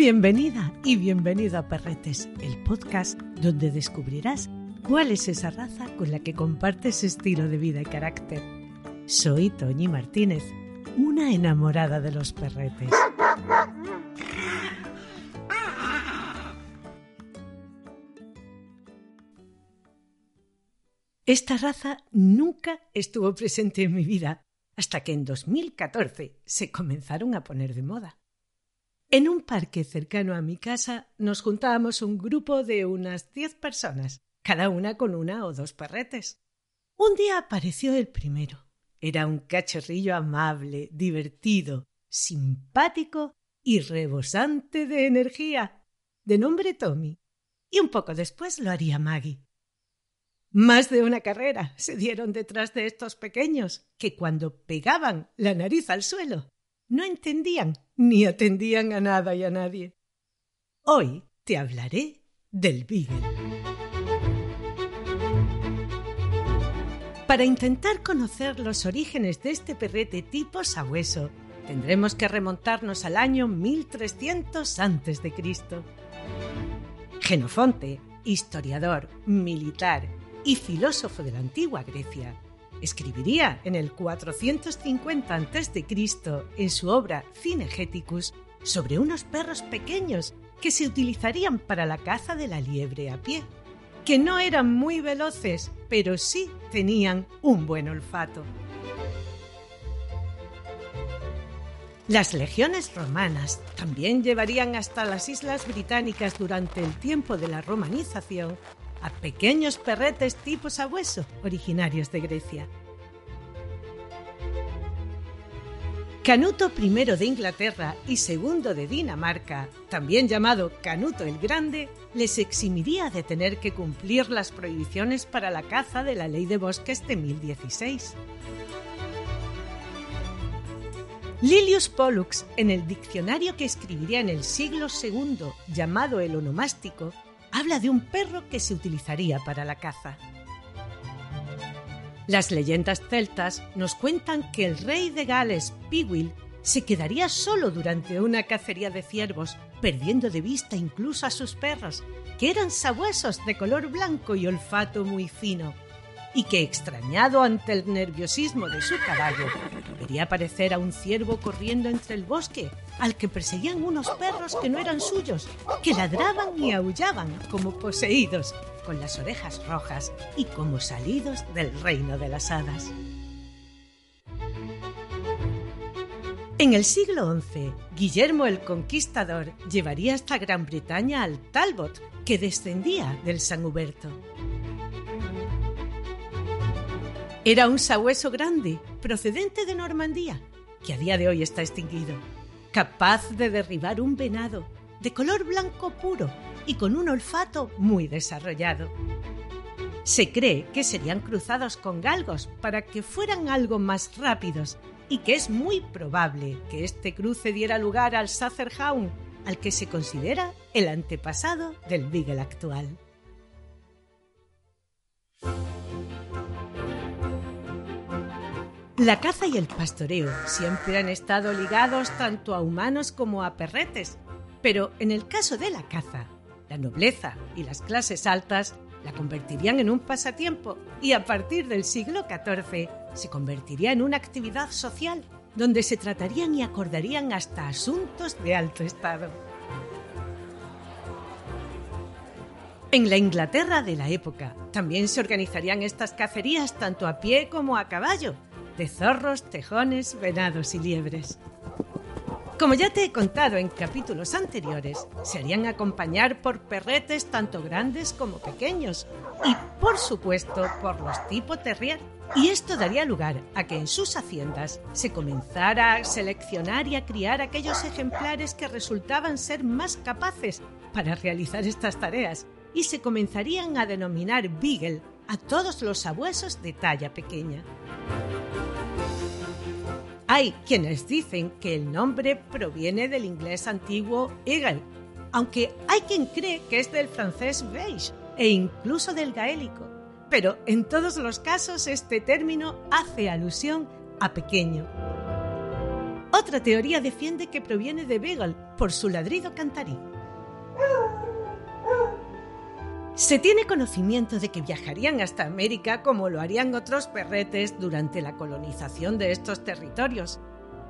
Bienvenida y bienvenido a Perretes, el podcast donde descubrirás cuál es esa raza con la que compartes estilo de vida y carácter. Soy Toñi Martínez, una enamorada de los perretes. Esta raza nunca estuvo presente en mi vida hasta que en 2014 se comenzaron a poner de moda. En un parque cercano a mi casa nos juntábamos un grupo de unas diez personas, cada una con una o dos perretes. Un día apareció el primero. Era un cachorrillo amable, divertido, simpático y rebosante de energía, de nombre Tommy. Y un poco después lo haría Maggie. Más de una carrera se dieron detrás de estos pequeños, que cuando pegaban la nariz al suelo no entendían ni atendían a nada y a nadie. Hoy te hablaré del Beagle. Para intentar conocer los orígenes de este perrete tipo sabueso, tendremos que remontarnos al año 1300 a.C. Genofonte, historiador, militar y filósofo de la antigua Grecia, escribiría en el 450 a.C. en su obra Cinegéticus sobre unos perros pequeños que se utilizarían para la caza de la liebre a pie, que no eran muy veloces, pero sí tenían un buen olfato. Las legiones romanas también llevarían hasta las islas británicas durante el tiempo de la romanización a pequeños perretes tipo sabueso originarios de Grecia. Canuto I de Inglaterra y II de Dinamarca, también llamado Canuto el Grande, les eximiría de tener que cumplir las prohibiciones para la caza de la Ley de Bosques de 1016. Lilius Pollux, en el diccionario que escribiría en el siglo II llamado el onomástico, habla de un perro que se utilizaría para la caza. Las leyendas celtas nos cuentan que el rey de Gales, Piwil, se quedaría solo durante una cacería de ciervos, perdiendo de vista incluso a sus perros, que eran sabuesos de color blanco y olfato muy fino, y que, extrañado ante el nerviosismo de su caballo, vería aparecer a un ciervo corriendo entre el bosque, al que perseguían unos perros que no eran suyos, que ladraban y aullaban como poseídos, con las orejas rojas y como salidos del reino de las hadas. En el siglo XI, Guillermo el Conquistador llevaría hasta Gran Bretaña al Talbot, que descendía del San Huberto. Era un sabueso grande, procedente de Normandía, que a día de hoy está extinguido, capaz de derribar un venado, de color blanco puro y con un olfato muy desarrollado. Se cree que serían cruzados con galgos para que fueran algo más rápidos y que es muy probable que este cruce diera lugar al Hound, al que se considera el antepasado del Beagle actual. La caza y el pastoreo siempre han estado ligados tanto a humanos como a perretes, pero en el caso de la caza, la nobleza y las clases altas la convertirían en un pasatiempo y a partir del siglo XIV se convertiría en una actividad social donde se tratarían y acordarían hasta asuntos de alto estado. En la Inglaterra de la época también se organizarían estas cacerías tanto a pie como a caballo, de zorros, tejones, venados y liebres. Como ya te he contado en capítulos anteriores, se harían acompañar por perretes tanto grandes como pequeños y, por supuesto, por los tipo terrier, Y esto daría lugar a que en sus haciendas se comenzara a seleccionar y a criar aquellos ejemplares que resultaban ser más capaces para realizar estas tareas y se comenzarían a denominar Beagle a todos los sabuesos de talla pequeña. Hay quienes dicen que el nombre proviene del inglés antiguo Eagle, aunque hay quien cree que es del francés beige e incluso del gaélico. Pero en todos los casos este término hace alusión a pequeño. Otra teoría defiende que proviene de Beagle por su ladrido cantarí. Se tiene conocimiento de que viajarían hasta América como lo harían otros perretes durante la colonización de estos territorios,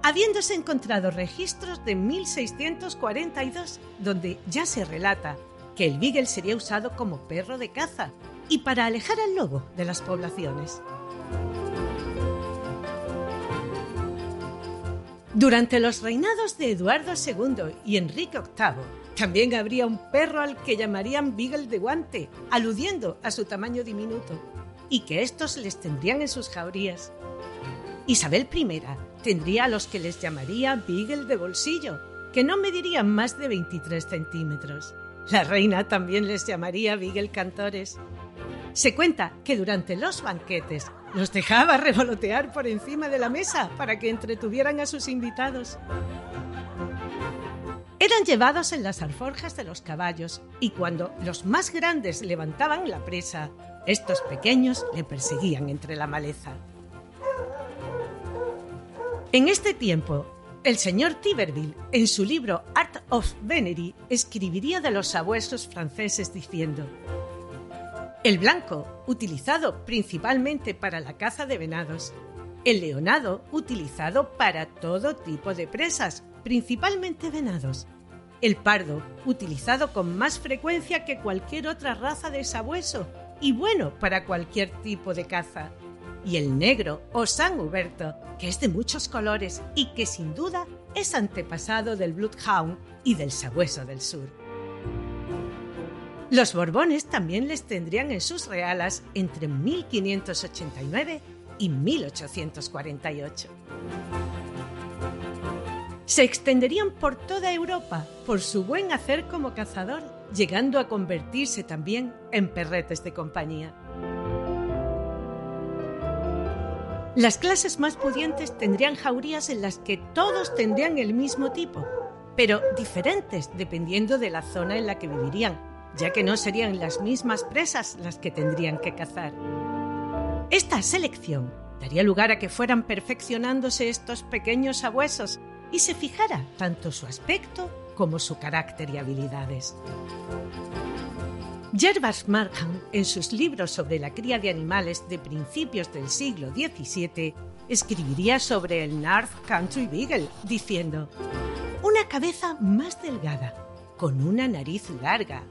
habiéndose encontrado registros de 1642 donde ya se relata que el beagle sería usado como perro de caza y para alejar al lobo de las poblaciones. Durante los reinados de Eduardo II y Enrique VIII, también habría un perro al que llamarían Beagle de guante, aludiendo a su tamaño diminuto, y que estos les tendrían en sus jaurías. Isabel I tendría a los que les llamaría Beagle de bolsillo, que no medirían más de 23 centímetros. La reina también les llamaría Beagle cantores. Se cuenta que durante los banquetes los dejaba revolotear por encima de la mesa para que entretuvieran a sus invitados. Eran llevados en las alforjas de los caballos y cuando los más grandes levantaban la presa, estos pequeños le perseguían entre la maleza. En este tiempo, el señor Tiberville, en su libro Art of Venery, escribiría de los sabuesos franceses diciendo: El blanco, utilizado principalmente para la caza de venados, el leonado, utilizado para todo tipo de presas, principalmente venados. El pardo, utilizado con más frecuencia que cualquier otra raza de sabueso y bueno para cualquier tipo de caza. Y el negro o San Huberto, que es de muchos colores y que sin duda es antepasado del Bloodhound y del sabueso del sur. Los Borbones también les tendrían en sus realas entre 1589 y 1848 se extenderían por toda Europa por su buen hacer como cazador, llegando a convertirse también en perretes de compañía. Las clases más pudientes tendrían jaurías en las que todos tendrían el mismo tipo, pero diferentes dependiendo de la zona en la que vivirían, ya que no serían las mismas presas las que tendrían que cazar. Esta selección daría lugar a que fueran perfeccionándose estos pequeños sabuesos y se fijara tanto su aspecto como su carácter y habilidades. Gervas Markham, en sus libros sobre la cría de animales de principios del siglo XVII, escribiría sobre el North Country Beagle, diciendo, una cabeza más delgada, con una nariz larga,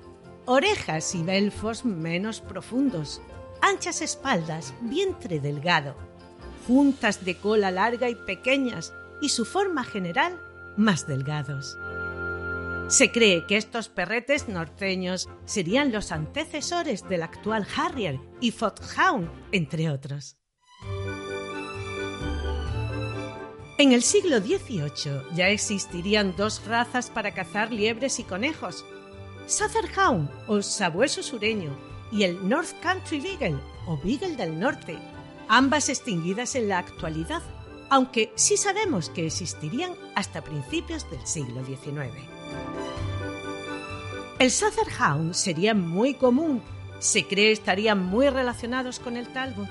orejas y belfos menos profundos, anchas espaldas, vientre delgado, juntas de cola larga y pequeñas, y su forma general más delgados. Se cree que estos perretes norteños serían los antecesores del actual Harrier y Foxhound, entre otros. En el siglo XVIII ya existirían dos razas para cazar liebres y conejos, Sutherhound o sabueso sureño y el North Country Beagle o Beagle del Norte, ambas extinguidas en la actualidad aunque sí sabemos que existirían hasta principios del siglo XIX. El Hound sería muy común, se cree estarían muy relacionados con el Talbot.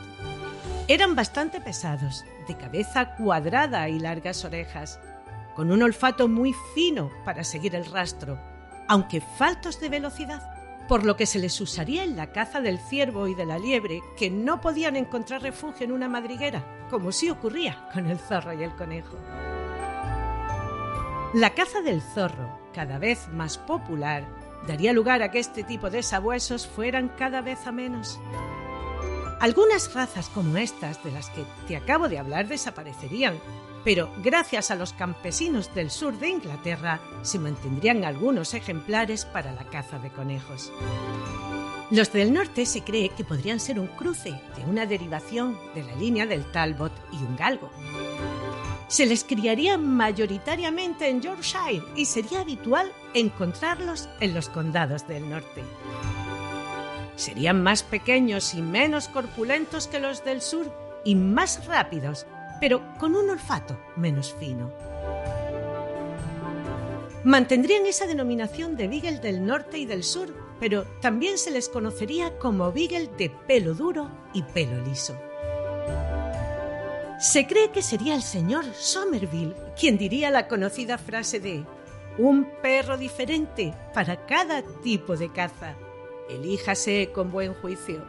Eran bastante pesados, de cabeza cuadrada y largas orejas, con un olfato muy fino para seguir el rastro, aunque faltos de velocidad por lo que se les usaría en la caza del ciervo y de la liebre, que no podían encontrar refugio en una madriguera, como sí ocurría con el zorro y el conejo. La caza del zorro, cada vez más popular, daría lugar a que este tipo de sabuesos fueran cada vez a menos. Algunas razas como estas de las que te acabo de hablar desaparecerían, pero gracias a los campesinos del sur de Inglaterra se mantendrían algunos ejemplares para la caza de conejos. Los del norte se cree que podrían ser un cruce de una derivación de la línea del Talbot y un galgo. Se les criaría mayoritariamente en Yorkshire y sería habitual encontrarlos en los condados del norte. Serían más pequeños y menos corpulentos que los del sur y más rápidos, pero con un olfato menos fino. Mantendrían esa denominación de Beagle del norte y del sur, pero también se les conocería como Beagle de pelo duro y pelo liso. Se cree que sería el señor Somerville quien diría la conocida frase de un perro diferente para cada tipo de caza. Elíjase con buen juicio.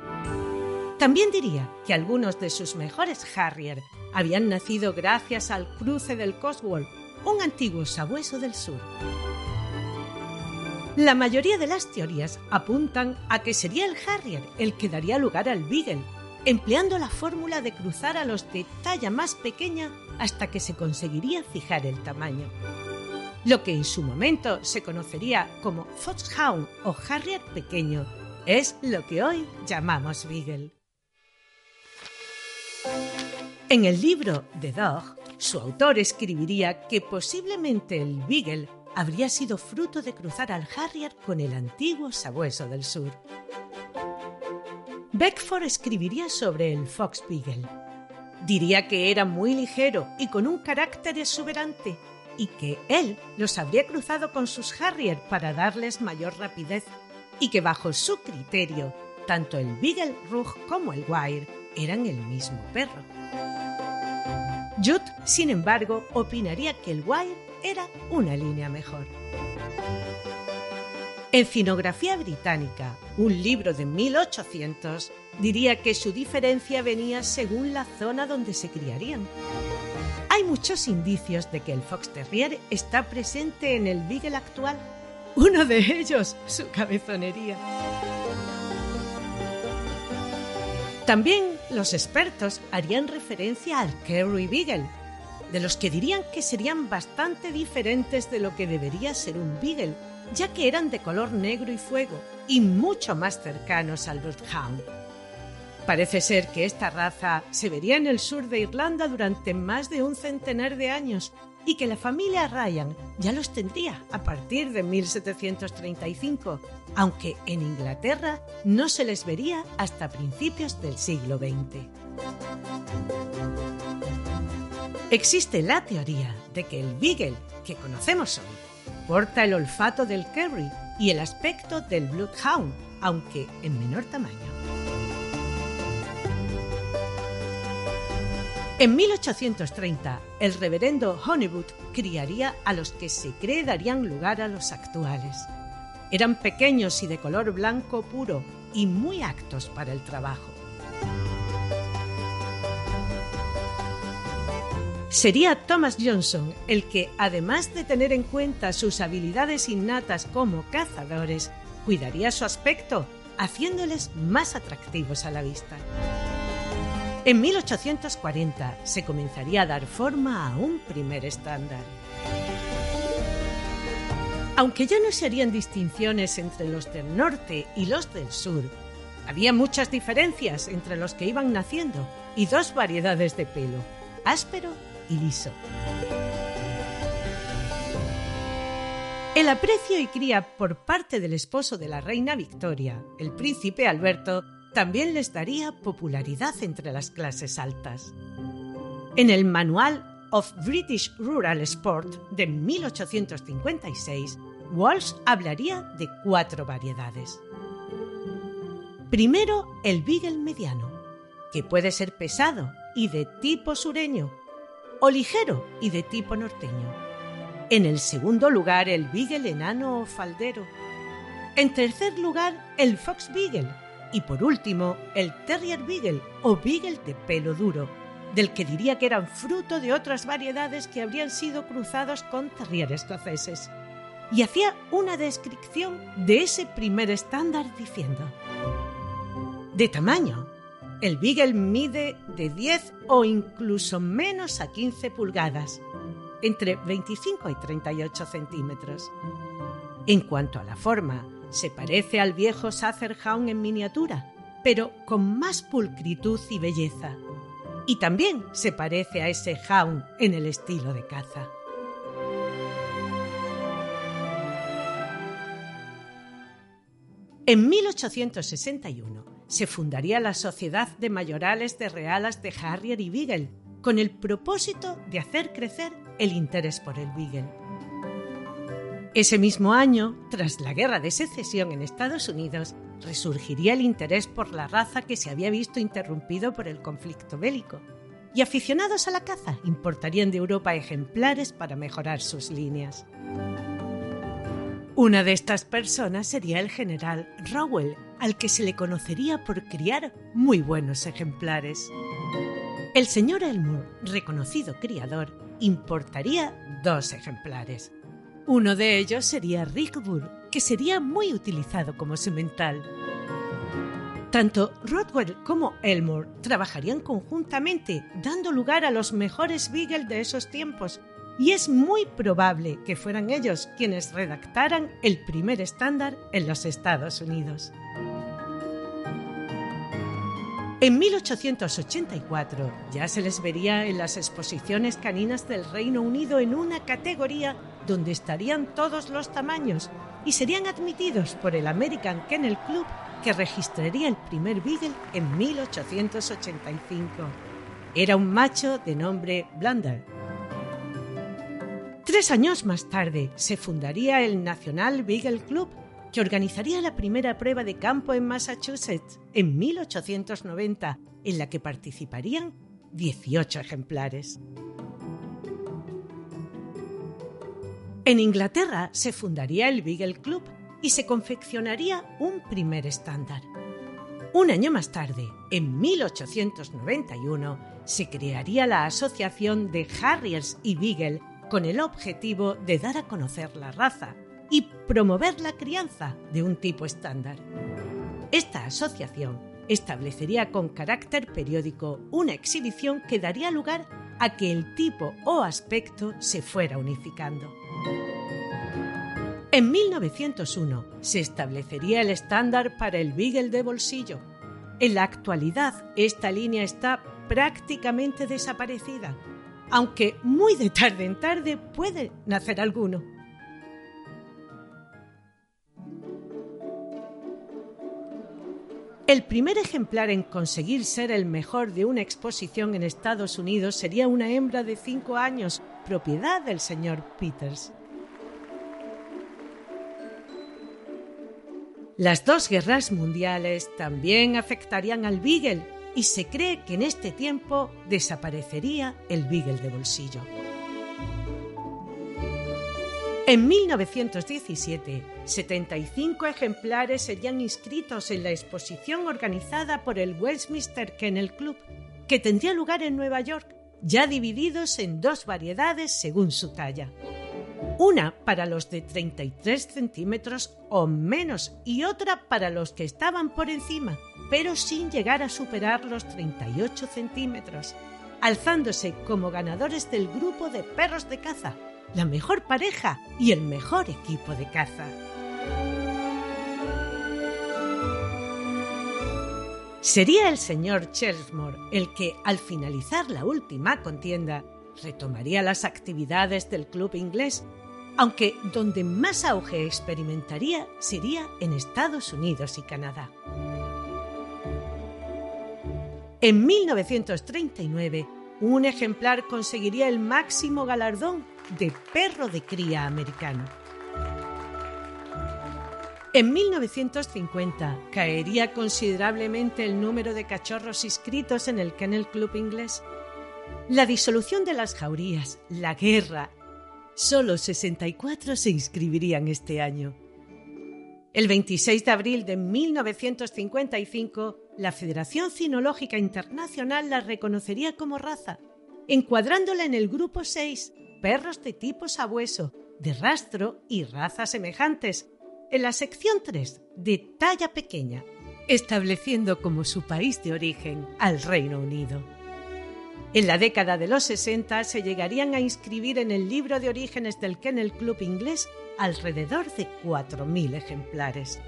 También diría que algunos de sus mejores Harrier habían nacido gracias al cruce del Cotswold un antiguo sabueso del sur. La mayoría de las teorías apuntan a que sería el Harrier el que daría lugar al Beagle, empleando la fórmula de cruzar a los de talla más pequeña hasta que se conseguiría fijar el tamaño. Lo que en su momento se conocería como Foxhound o Harrier pequeño es lo que hoy llamamos Beagle. En el libro The Dog, su autor escribiría que posiblemente el Beagle habría sido fruto de cruzar al Harrier con el antiguo sabueso del sur. Beckford escribiría sobre el Fox Beagle. Diría que era muy ligero y con un carácter exuberante y que él los habría cruzado con sus Harrier para darles mayor rapidez y que bajo su criterio tanto el Beagle Rug como el Wire eran el mismo perro. Judd, sin embargo, opinaría que el Wire era una línea mejor. En Cinografía Británica, un libro de 1800, diría que su diferencia venía según la zona donde se criarían. Hay muchos indicios de que el Fox Terrier está presente en el Beagle actual. Uno de ellos, su cabezonería. También los expertos harían referencia al Kerry Beagle, de los que dirían que serían bastante diferentes de lo que debería ser un Beagle, ya que eran de color negro y fuego y mucho más cercanos al Bloodhound. Parece ser que esta raza se vería en el sur de Irlanda durante más de un centenar de años y que la familia Ryan ya los tendría a partir de 1735, aunque en Inglaterra no se les vería hasta principios del siglo XX. Existe la teoría de que el Beagle que conocemos hoy porta el olfato del Kerry y el aspecto del Bloodhound, aunque en menor tamaño. En 1830, el reverendo Honeywood criaría a los que se cree darían lugar a los actuales. Eran pequeños y de color blanco puro y muy actos para el trabajo. Sería Thomas Johnson el que, además de tener en cuenta sus habilidades innatas como cazadores, cuidaría su aspecto, haciéndoles más atractivos a la vista. En 1840 se comenzaría a dar forma a un primer estándar. Aunque ya no se harían distinciones entre los del norte y los del sur, había muchas diferencias entre los que iban naciendo y dos variedades de pelo, áspero El aprecio y cría por parte del esposo de la reina Victoria, el príncipe Alberto, también les daría popularidad entre las clases altas. En el Manual of British Rural Sport de 1856, Walsh hablaría de cuatro variedades. Primero, el Beagle mediano, que puede ser pesado y de tipo sureño, o ligero y de tipo norteño. En el segundo lugar, el Beagle enano o faldero. En tercer lugar, el Fox Beagle, y por último, el Terrier Beagle o Beagle de pelo duro, del que diría que eran fruto de otras variedades que habrían sido cruzados con Terrier escoceses. Y hacía una descripción de ese primer estándar diciendo: De tamaño, el Beagle mide de 10 o incluso menos a 15 pulgadas, entre 25 y 38 centímetros. En cuanto a la forma, Se parece al viejo Hound en miniatura, pero con más pulcritud y belleza. Y también se parece a ese Hound en el estilo de caza. En 1861 se fundaría la Sociedad de Mayorales de Realas de Harrier y Beagle, con el propósito de hacer crecer el interés por el Beagle. Ese mismo año, tras la Guerra de Secesión en Estados Unidos, resurgiría el interés por la raza que se había visto interrumpido por el conflicto bélico, y aficionados a la caza importarían de Europa ejemplares para mejorar sus líneas. Una de estas personas sería el general Rowell, al que se le conocería por criar muy buenos ejemplares. El señor Elmore, reconocido criador, importaría dos ejemplares. Uno de ellos sería Rickburg, que sería muy utilizado como semental. Tanto Rodwell como Elmore trabajarían conjuntamente, dando lugar a los mejores Beagle de esos tiempos, y es muy probable que fueran ellos quienes redactaran el primer estándar en los Estados Unidos. En 1884 ya se les vería en las exposiciones caninas del Reino Unido en una categoría donde estarían todos los tamaños y serían admitidos por el American Kennel Club que registraría el primer Beagle en 1885. Era un macho de nombre Blunder Tres años más tarde se fundaría el National Beagle Club, que organizaría la primera prueba de campo en Massachusetts en 1890, en la que participarían 18 ejemplares. En Inglaterra se fundaría el Beagle Club y se confeccionaría un primer estándar. Un año más tarde, en 1891, se crearía la Asociación de Harriers y Beagle con el objetivo de dar a conocer la raza y promover la crianza de un tipo estándar. Esta asociación establecería con carácter periódico una exhibición que daría lugar a que el tipo o aspecto se fuera unificando. En 1901 se establecería el estándar para el Beagle de bolsillo. En la actualidad esta línea está prácticamente desaparecida aunque muy de tarde en tarde puede nacer alguno. El primer ejemplar en conseguir ser el mejor de una exposición en Estados Unidos sería una hembra de 5 años, propiedad del señor Peters. Las dos guerras mundiales también afectarían al Beagle, y se cree que en este tiempo desaparecería el Beagle de bolsillo. En 1917, 75 ejemplares serían inscritos en la exposición organizada por el Westminster Kennel Club, que tendría lugar en Nueva York, ya divididos en dos variedades según su talla. Una para los de 33 centímetros o menos y otra para los que estaban por encima, pero sin llegar a superar los 38 centímetros, alzándose como ganadores del grupo de perros de caza, la mejor pareja y el mejor equipo de caza. Sería el señor Chelmsford el que, al finalizar la última contienda, retomaría las actividades del club inglés, aunque donde más auge experimentaría sería en Estados Unidos y Canadá. En 1939, un ejemplar conseguiría el máximo galardón de perro de cría americano. En 1950 caería considerablemente el número de cachorros inscritos en el Kennel Club inglés. La disolución de las jaurías, la guerra, solo 64 se inscribirían este año. El 26 de abril de 1955, la Federación Cinológica Internacional la reconocería como raza, encuadrándola en el grupo 6, perros de tipo sabueso, de rastro y razas semejantes, en la sección 3, de talla pequeña, estableciendo como su país de origen al Reino Unido. En la década de los 60 se llegarían a inscribir en el libro de orígenes del Kennel Club inglés alrededor de 4.000 ejemplares.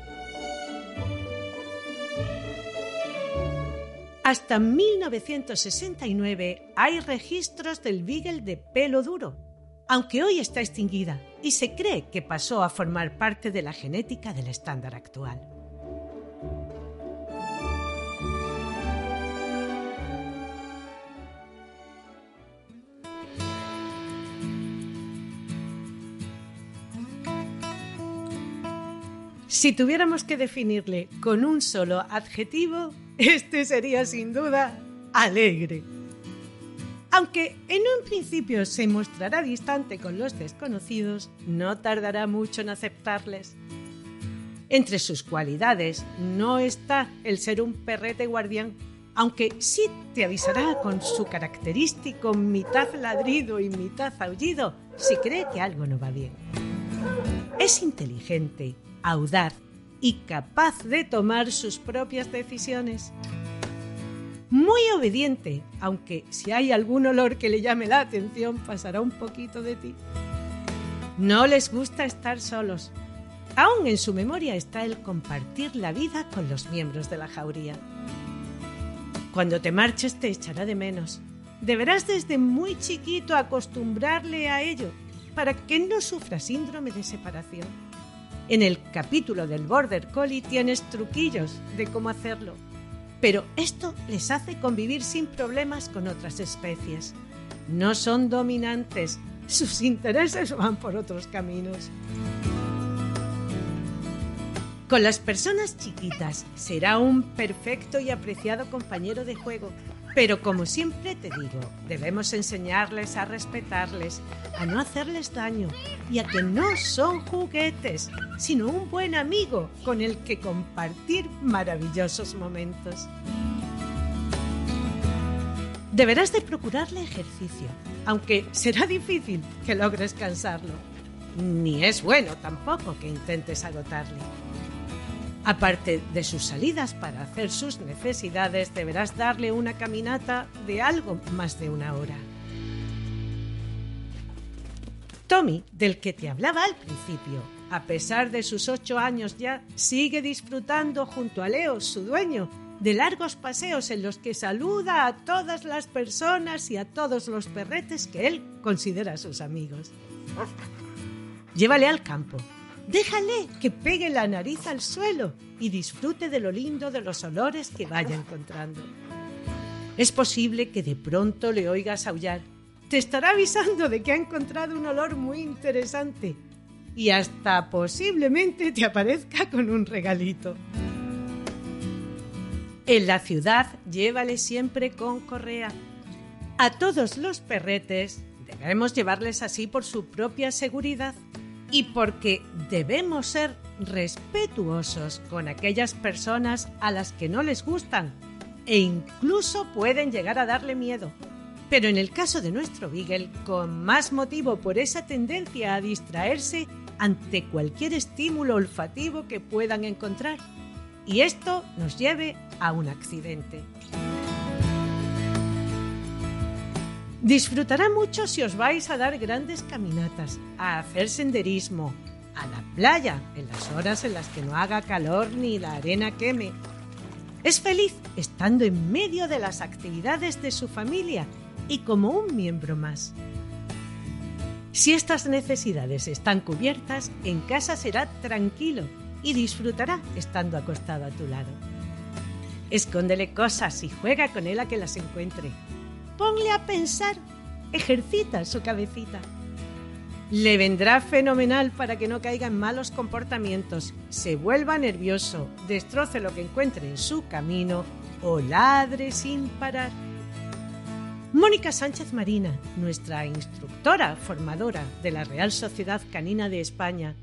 Hasta 1969 hay registros del Beagle de pelo duro, aunque hoy está extinguida y se cree que pasó a formar parte de la genética del estándar actual. Si tuviéramos que definirle con un solo adjetivo, este sería sin duda alegre. Aunque en un principio se mostrará distante con los desconocidos, no tardará mucho en aceptarles. Entre sus cualidades no está el ser un perrete guardián, aunque sí te avisará con su característico mitad ladrido y mitad aullido si cree que algo no va bien. Es inteligente, audaz y capaz de tomar sus propias decisiones. Muy obediente, aunque si hay algún olor que le llame la atención pasará un poquito de ti. No les gusta estar solos. Aún en su memoria está el compartir la vida con los miembros de la jauría. Cuando te marches te echará de menos. Deberás desde muy chiquito acostumbrarle a ello para que no sufra síndrome de separación. En el capítulo del Border Collie tienes truquillos de cómo hacerlo, pero esto les hace convivir sin problemas con otras especies. No son dominantes, sus intereses van por otros caminos. Con las personas chiquitas será un perfecto y apreciado compañero de juego pero como siempre te digo, debemos enseñarles a respetarles, a no hacerles daño y a que no son juguetes, sino un buen amigo con el que compartir maravillosos momentos. Deberás de procurarle ejercicio, aunque será difícil que logres cansarlo. Ni es bueno tampoco que intentes agotarle. Aparte de sus salidas para hacer sus necesidades, deberás darle una caminata de algo más de una hora. Tommy, del que te hablaba al principio, a pesar de sus ocho años ya, sigue disfrutando junto a Leo, su dueño, de largos paseos en los que saluda a todas las personas y a todos los perretes que él considera sus amigos. Llévale al campo, Déjale que pegue la nariz al suelo y disfrute de lo lindo de los olores que vaya encontrando. Es posible que de pronto le oigas aullar. Te estará avisando de que ha encontrado un olor muy interesante y hasta posiblemente te aparezca con un regalito. En la ciudad llévale siempre con correa. A todos los perretes debemos llevarles así por su propia seguridad y porque debemos ser respetuosos con aquellas personas a las que no les gustan e incluso pueden llegar a darle miedo. Pero en el caso de nuestro Beagle, con más motivo por esa tendencia a distraerse ante cualquier estímulo olfativo que puedan encontrar. Y esto nos lleve a un accidente. Disfrutará mucho si os vais a dar grandes caminatas, a hacer senderismo, a la playa en las horas en las que no haga calor ni la arena queme. Es feliz estando en medio de las actividades de su familia y como un miembro más. Si estas necesidades están cubiertas, en casa será tranquilo y disfrutará estando acostado a tu lado. Escóndele cosas y juega con él a que las encuentre ponle a pensar, ejercita su cabecita. Le vendrá fenomenal para que no caiga en malos comportamientos, se vuelva nervioso, destroce lo que encuentre en su camino o ladre sin parar. Mónica Sánchez Marina, nuestra instructora formadora de la Real Sociedad Canina de España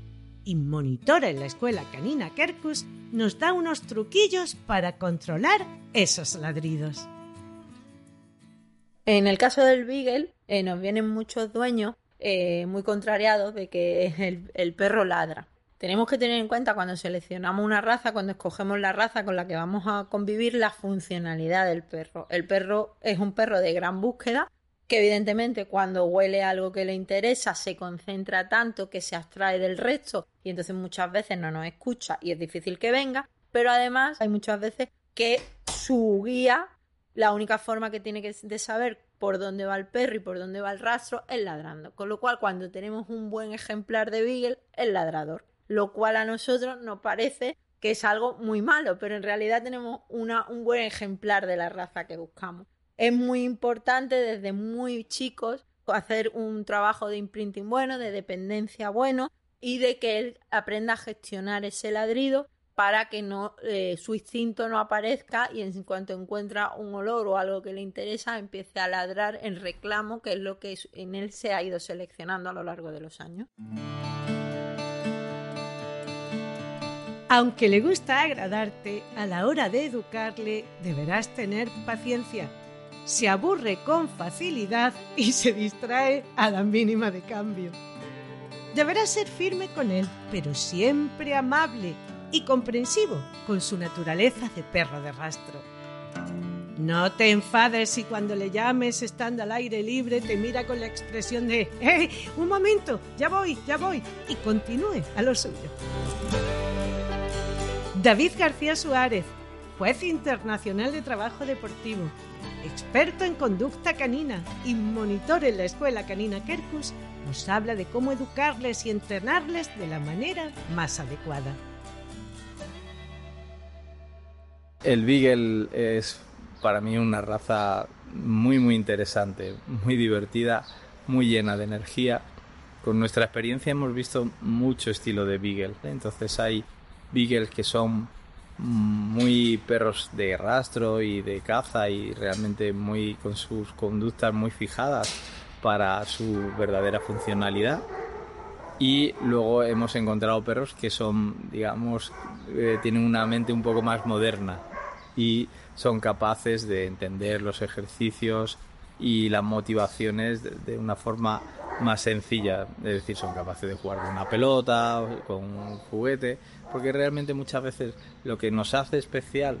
y monitora en la Escuela Canina Kerkus, nos da unos truquillos para controlar esos ladridos. En el caso del Beagle, nos vienen muchos dueños eh, muy contrariados de que el, perro ladra. tenemos que tener en cuenta cuando seleccionamos una raza, cuando escogemos la raza con la que vamos a convivir, la funcionalidad del perro. El perro es un perro de gran búsqueda, que evidentemente cuando huele algo que le interesa se concentra tanto que se abstrae del resto y entonces muchas veces no nos escucha y es difícil que venga, pero además hay muchas veces que su guía, la única forma que tiene que de saber por dónde va el perro y por dónde va el rastro es ladrando, con lo cual cuando tenemos un buen ejemplar de Beagle es ladrador, lo cual a nosotros nos parece que es algo muy malo, pero en realidad tenemos una, un buen ejemplar de la raza que buscamos. Es muy importante desde muy chicos hacer un trabajo de imprinting bueno, de dependencia bueno y de que él aprenda a gestionar ese ladrido para que no eh, su instinto no aparezca y en cuanto encuentra un olor o algo que le interesa empiece a ladrar en reclamo, que es lo que en él se ha ido seleccionando a lo largo de los años. Aunque le gusta agradarte, a la hora de educarle deberás tener paciencia se aburre con facilidad y se distrae a la mínima de cambio. Deberás ser firme con él, pero siempre amable y comprensivo con su naturaleza de perro de rastro. No te enfades si cuando le llames estando al aire libre te mira con la expresión de ¡Eh! Un momento, ya voy, ya voy, y continúe a lo suyo. David García Suárez, juez internacional de trabajo deportivo, experto en conducta canina y monitor en la escuela canina Kerkus, nos habla de cómo educarles y entrenarles de la manera más adecuada. El Beagle es para mí una raza muy muy interesante, muy divertida, muy llena de energía. Con nuestra experiencia hemos visto mucho estilo de Beagle. Entonces hay Beagles que son muy perros de rastro y de caza y realmente muy con sus conductas muy fijadas para su verdadera funcionalidad y luego hemos encontrado perros que son digamos eh, tienen una mente un poco más moderna y son capaces de entender los ejercicios y las motivaciones de, una forma más sencilla, es decir, son capaces de jugar con una pelota, con un juguete, porque realmente muchas veces lo que nos hace especial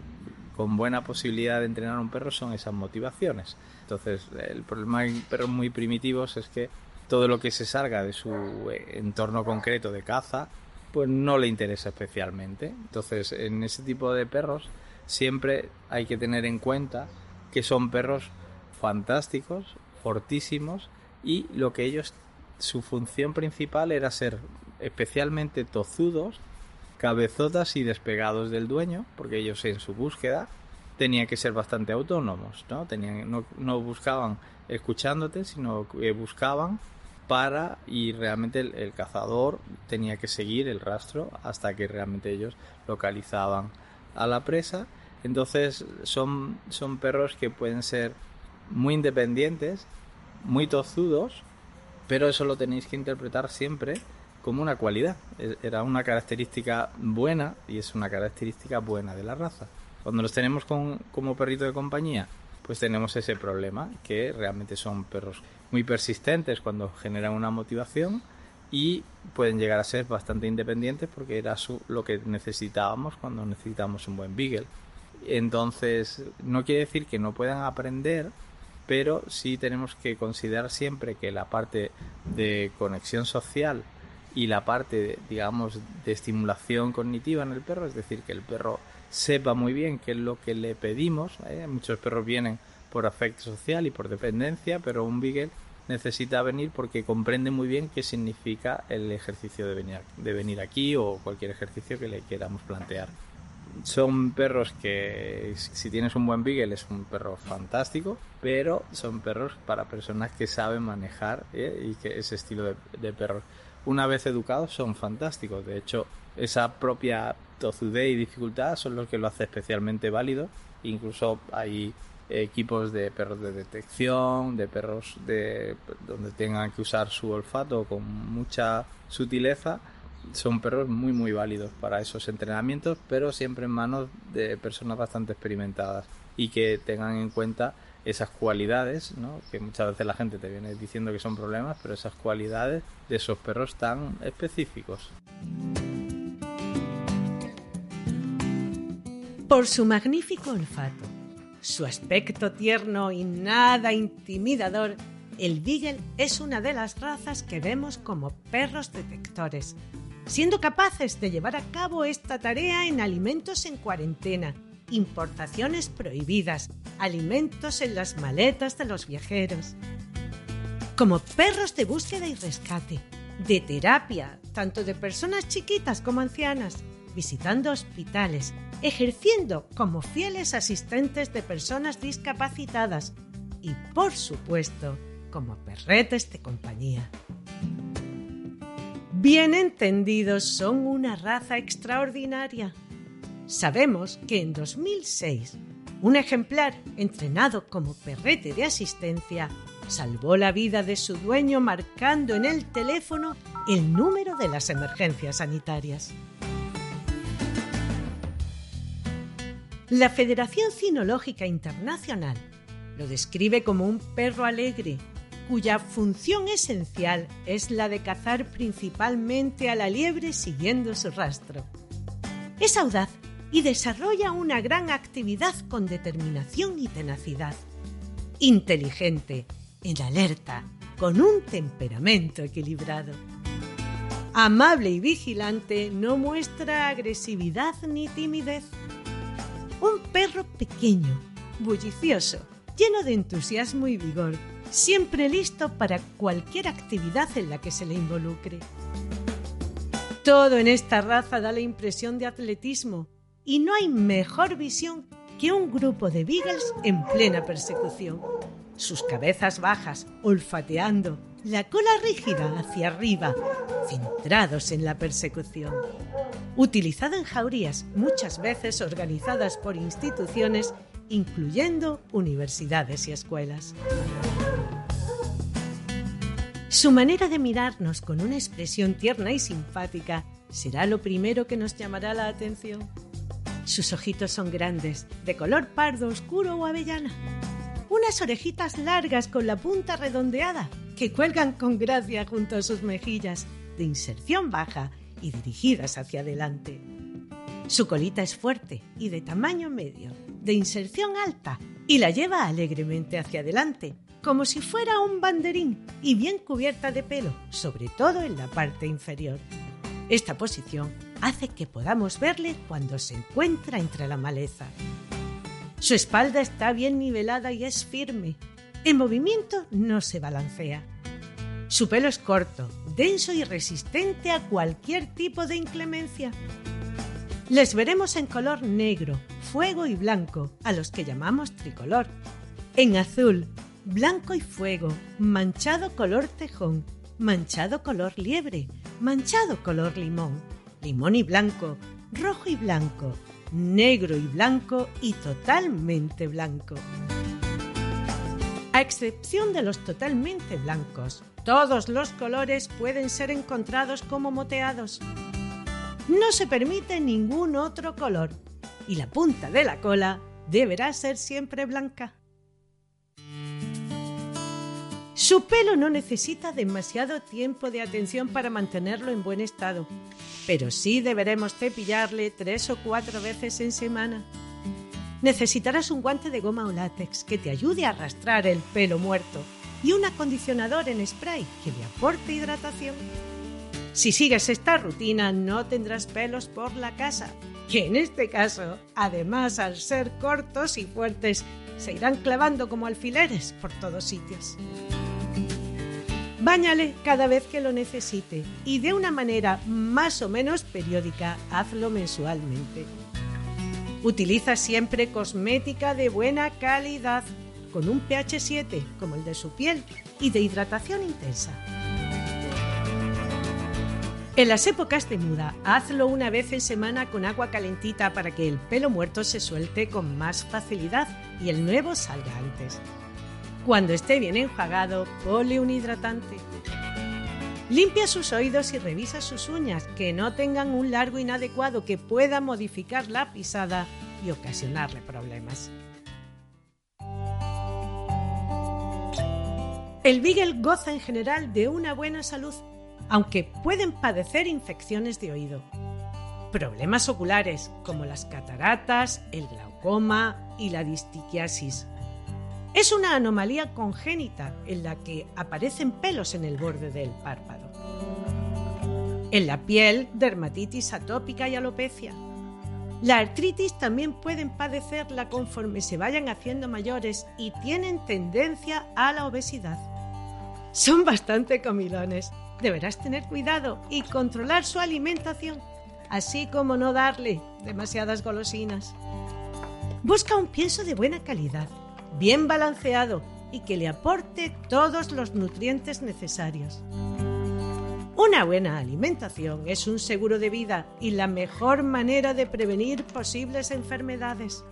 con buena posibilidad de entrenar a un perro son esas motivaciones. Entonces, el problema en perros muy primitivos es que todo lo que se salga de su eh, entorno concreto de caza, pues no le interesa especialmente. Entonces, en ese tipo de perros siempre hay que tener en cuenta que son perros fantásticos, fortísimos y lo que ellos su función principal era ser especialmente tozudos cabezotas y despegados del dueño, porque ellos en su búsqueda tenían que ser bastante autónomos, ¿no? Tenían, no, no buscaban escuchándote, sino que buscaban para y realmente el, cazador tenía que seguir el rastro hasta que realmente ellos localizaban a la presa. Entonces son, son perros que pueden ser muy independientes, muy tozudos, pero eso lo tenéis que interpretar siempre como una cualidad. E, era una característica buena y es una característica buena de la raza. Cuando los tenemos como perrito de compañía, pues tenemos ese problema, que realmente son perros muy persistentes cuando generan una motivación y pueden llegar a ser bastante independientes porque era lo que necesitábamos cuando necesitamos un buen beagle. Entonces, no quiere decir que no puedan aprender, pero sí tenemos que considerar siempre que la parte de conexión social y la parte, digamos, de estimulación cognitiva en el perro, es decir, que el perro sepa muy bien qué es lo que le pedimos. ¿eh? Muchos perros vienen por afecto social y por dependencia, pero un Beagle necesita venir porque comprende muy bien qué significa el ejercicio de venir, de venir aquí o cualquier ejercicio que le queramos plantear. Son perros que si tienes un buen Beagle es un perro fantástico, pero son perros para personas que saben manejar ¿eh? y que ese estilo de, de perros una vez educados, son fantásticos. De hecho, esa propia tozudez y dificultad son los que lo hace especialmente válido. Incluso hay equipos de perros de detección, de perros de donde tengan que usar su olfato con mucha sutileza son perros muy muy válidos para esos entrenamientos, pero siempre en manos de personas bastante experimentadas y que tengan en cuenta esas cualidades, ¿no? que muchas veces la gente te viene diciendo que son problemas, pero esas cualidades de esos perros tan específicos. Por su magnífico olfato, su aspecto tierno y nada intimidador, el Beagle es una de las razas que vemos como perros detectores, siendo capaces de llevar a cabo esta tarea en alimentos en cuarentena, importaciones prohibidas, alimentos en las maletas de los viajeros. Como perros de búsqueda y rescate, de terapia, tanto de personas chiquitas como ancianas, visitando hospitales, ejerciendo como fieles asistentes de personas discapacitadas y, por supuesto, como perretes de compañía. Bien entendidos, son una raza extraordinaria. Sabemos que en 2006, un ejemplar entrenado como perrete de asistencia salvó la vida de su dueño marcando en el teléfono el número de las emergencias sanitarias. La Federación Cinológica Internacional lo describe como un perro alegre, cuya función esencial es la de cazar principalmente a la liebre siguiendo su rastro. Es audaz y desarrolla una gran actividad con determinación y tenacidad. Inteligente, en alerta, con un temperamento equilibrado. Amable y vigilante, no muestra agresividad ni timidez. Un perro pequeño, bullicioso, lleno de entusiasmo y vigor, siempre listo para cualquier actividad en la que se le involucre. Todo en esta raza da la impresión de atletismo y no hay mejor visión que un grupo de beagles en plena persecución. Sus cabezas bajas, olfateando, la cola rígida hacia arriba, centrados en la persecución. Utilizado en jaurías, muchas veces organizadas por instituciones, incluyendo universidades y escuelas. Su manera de mirarnos con una expresión tierna y simpática será lo primero que nos llamará la atención. Sus ojitos son grandes, de color pardo oscuro o avellana. Unas orejitas largas con la punta redondeada que cuelgan con gracia junto a sus mejillas, de inserción baja y dirigidas hacia adelante. Su colita es fuerte y de tamaño medio, de inserción alta, y la lleva alegremente hacia adelante, como si fuera un banderín y bien cubierta de pelo, sobre todo en la parte inferior. Esta posición hace que podamos verle cuando se encuentra entre la maleza. Su espalda está bien nivelada y es firme. En movimiento no se balancea. Su pelo es corto, denso y resistente a cualquier tipo de inclemencia. Les veremos en color negro, fuego y blanco, a los que llamamos tricolor. En azul, blanco y fuego, manchado color tejón, manchado color liebre, manchado color limón, limón y blanco, rojo y blanco, negro y blanco y totalmente blanco. A excepción de los totalmente blancos, todos los colores pueden ser encontrados como moteados. No se permite ningún otro color y la punta de la cola deberá ser siempre blanca. Su pelo no necesita demasiado tiempo de atención para mantenerlo en buen estado, pero sí deberemos cepillarle tres o cuatro veces en semana. Necesitarás un guante de goma o látex que te ayude a arrastrar el pelo muerto y un acondicionador en spray que le aporte hidratación. Si sigues esta rutina no tendrás pelos por la casa, que en este caso, además al ser cortos y fuertes, se irán clavando como alfileres por todos sitios. Báñale cada vez que lo necesite y de una manera más o menos periódica, hazlo mensualmente. Utiliza siempre cosmética de buena calidad, con un pH 7 como el de su piel y de hidratación intensa. En las épocas de muda, hazlo una vez en semana con agua calentita para que el pelo muerto se suelte con más facilidad y el nuevo salga antes. Cuando esté bien enjuagado, ponle un hidratante. Limpia sus oídos y revisa sus uñas, que no tengan un largo inadecuado que pueda modificar la pisada y ocasionarle problemas. El Beagle goza en general de una buena salud, aunque pueden padecer infecciones de oído. problemas oculares como las cataratas, el glaucoma y la distiquiasis. Es una anomalía congénita en la que aparecen pelos en el borde del párpado. En la piel, dermatitis atópica y alopecia. La artritis también pueden padecerla conforme se vayan haciendo mayores y tienen tendencia a la obesidad. Son bastante comilones. Deberás tener cuidado y controlar su alimentación, así como no darle demasiadas golosinas. Busca un pienso de buena calidad, bien balanceado y que le aporte todos los nutrientes necesarios. Una buena alimentación es un seguro de vida y la mejor manera de prevenir posibles enfermedades.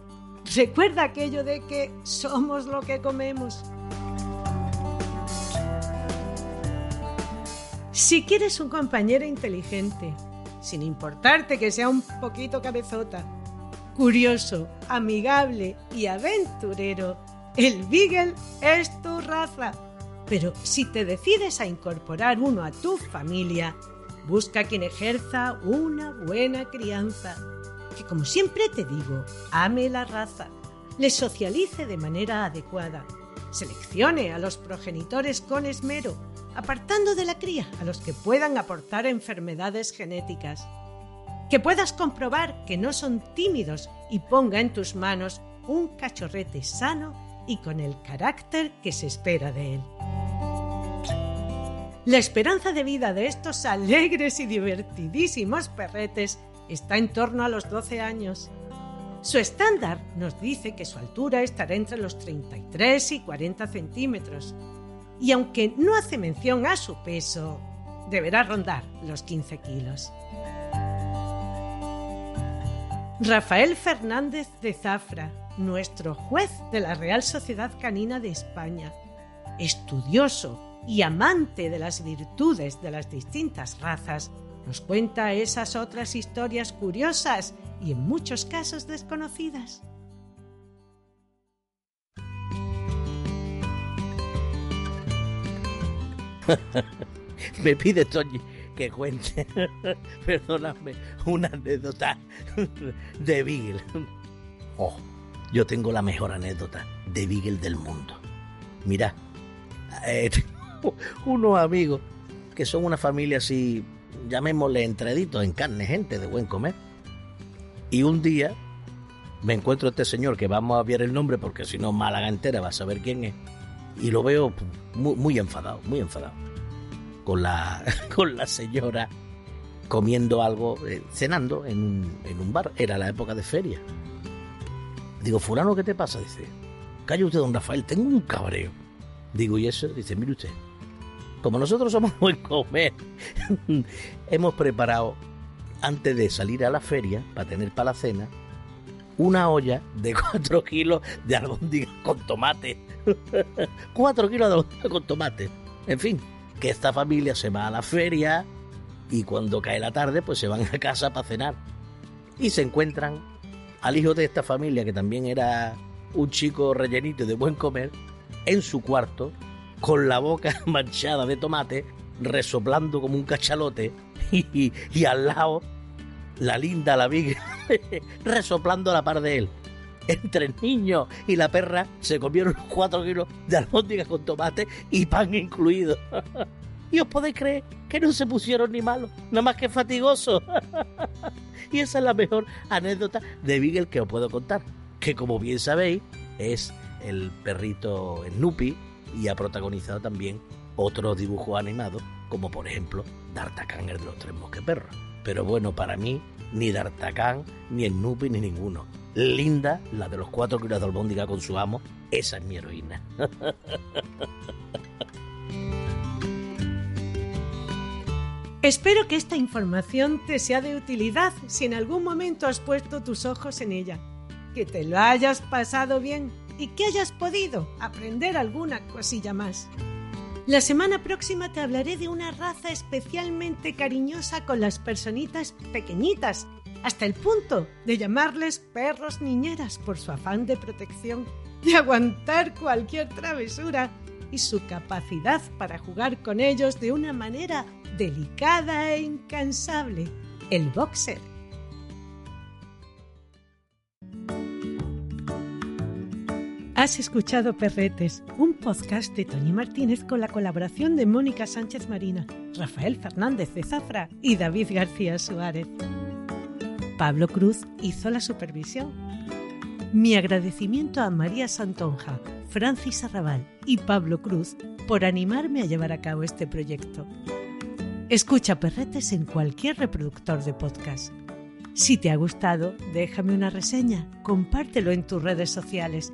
Recuerda aquello de que somos lo que comemos. Si quieres un compañero inteligente, sin importarte que sea un poquito cabezota, curioso, amigable y aventurero, el Beagle es tu raza. Pero si te decides a incorporar uno a tu familia, busca quien ejerza una buena crianza, que como siempre te digo, ame la raza, le socialice de manera adecuada, seleccione a los progenitores con esmero, apartando de la cría a los que puedan aportar enfermedades genéticas, que puedas comprobar que no son tímidos y ponga en tus manos un cachorrete sano y con el carácter que se espera de él. La esperanza de vida de estos alegres y divertidísimos perretes está en torno a los 12 años. Su estándar nos dice que su altura estará entre los 33 y 40 centímetros, y aunque no hace mención a su peso, deberá rondar los 15 kilos. Rafael Fernández de Zafra, nuestro juez de la Real Sociedad Canina de España, estudioso y amante de las virtudes de las distintas razas, nos cuenta esas otras historias curiosas y en muchos casos desconocidas. Me pide Toñi que cuente, perdóname, una anécdota de Beagle. Oh, yo tengo la mejor anécdota de Beagle del mundo. Mira, eh, unos amigos que son una familia así, llamémosle entreditos en carne, gente de buen comer. Y un día me encuentro a este señor que vamos a ver el nombre porque si no Málaga entera va a saber quién es. Y lo veo muy, enfadado, muy enfadado. Con la, con la señora comiendo algo, eh, cenando en, en un bar. Era la época de feria. Digo, fulano, ¿qué te pasa? Dice, calle usted, don Rafael, tengo un cabreo. Digo, ¿y eso? Dice, mire usted, como nosotros somos buen comer, hemos preparado, antes de salir a la feria, para tener para la cena, una olla de 4 kilos de albóndigas con tomate. 4 kilos de con tomate. En fin, que esta familia se va a la feria y cuando cae la tarde, pues se van a casa para cenar. Y se encuentran al hijo de esta familia, que también era un chico rellenito de buen comer, en su cuarto, con la boca manchada de tomate, resoplando como un cachalote, y, al lado la linda, la viga, resoplando a la par de él. Entre el niño y la perra se comieron cuatro kilos de albóndigas con tomate y pan incluido. Y os podéis creer que no se pusieron ni malos, nada más que fatigosos. y esa es la mejor anécdota de Beagle que os puedo contar. Que como bien sabéis, es el perrito Snoopy y ha protagonizado también otros dibujos animados, como por ejemplo D'Artagnan, el de los tres mosqueperros. Pero bueno, para mí, ni D'Artagnan, ni Snoopy, ni ninguno. Linda, la de los cuatro kilos de albóndiga con su amo, esa es mi heroína. Espero que esta información te sea de utilidad si en algún momento has puesto tus ojos en ella. Que te lo hayas pasado bien y que hayas podido aprender alguna cosilla más. La semana próxima te hablaré de una raza especialmente cariñosa con las personitas pequeñitas, hasta el punto de llamarles perros niñeras por su afán de protección, de aguantar cualquier travesura y su capacidad para jugar con ellos de una manera delicada e incansable, el boxer. Has escuchado Perretes, un podcast de Toñi Martínez con la colaboración de Mónica Sánchez Marina, Rafael Fernández de Zafra y David García Suárez. Pablo Cruz hizo la supervisión. Mi agradecimiento a María Santonja, Francis Arrabal y Pablo Cruz por animarme a llevar a cabo este proyecto. Escucha Perretes en cualquier reproductor de podcast. Si te ha gustado, déjame una reseña, compártelo en tus redes sociales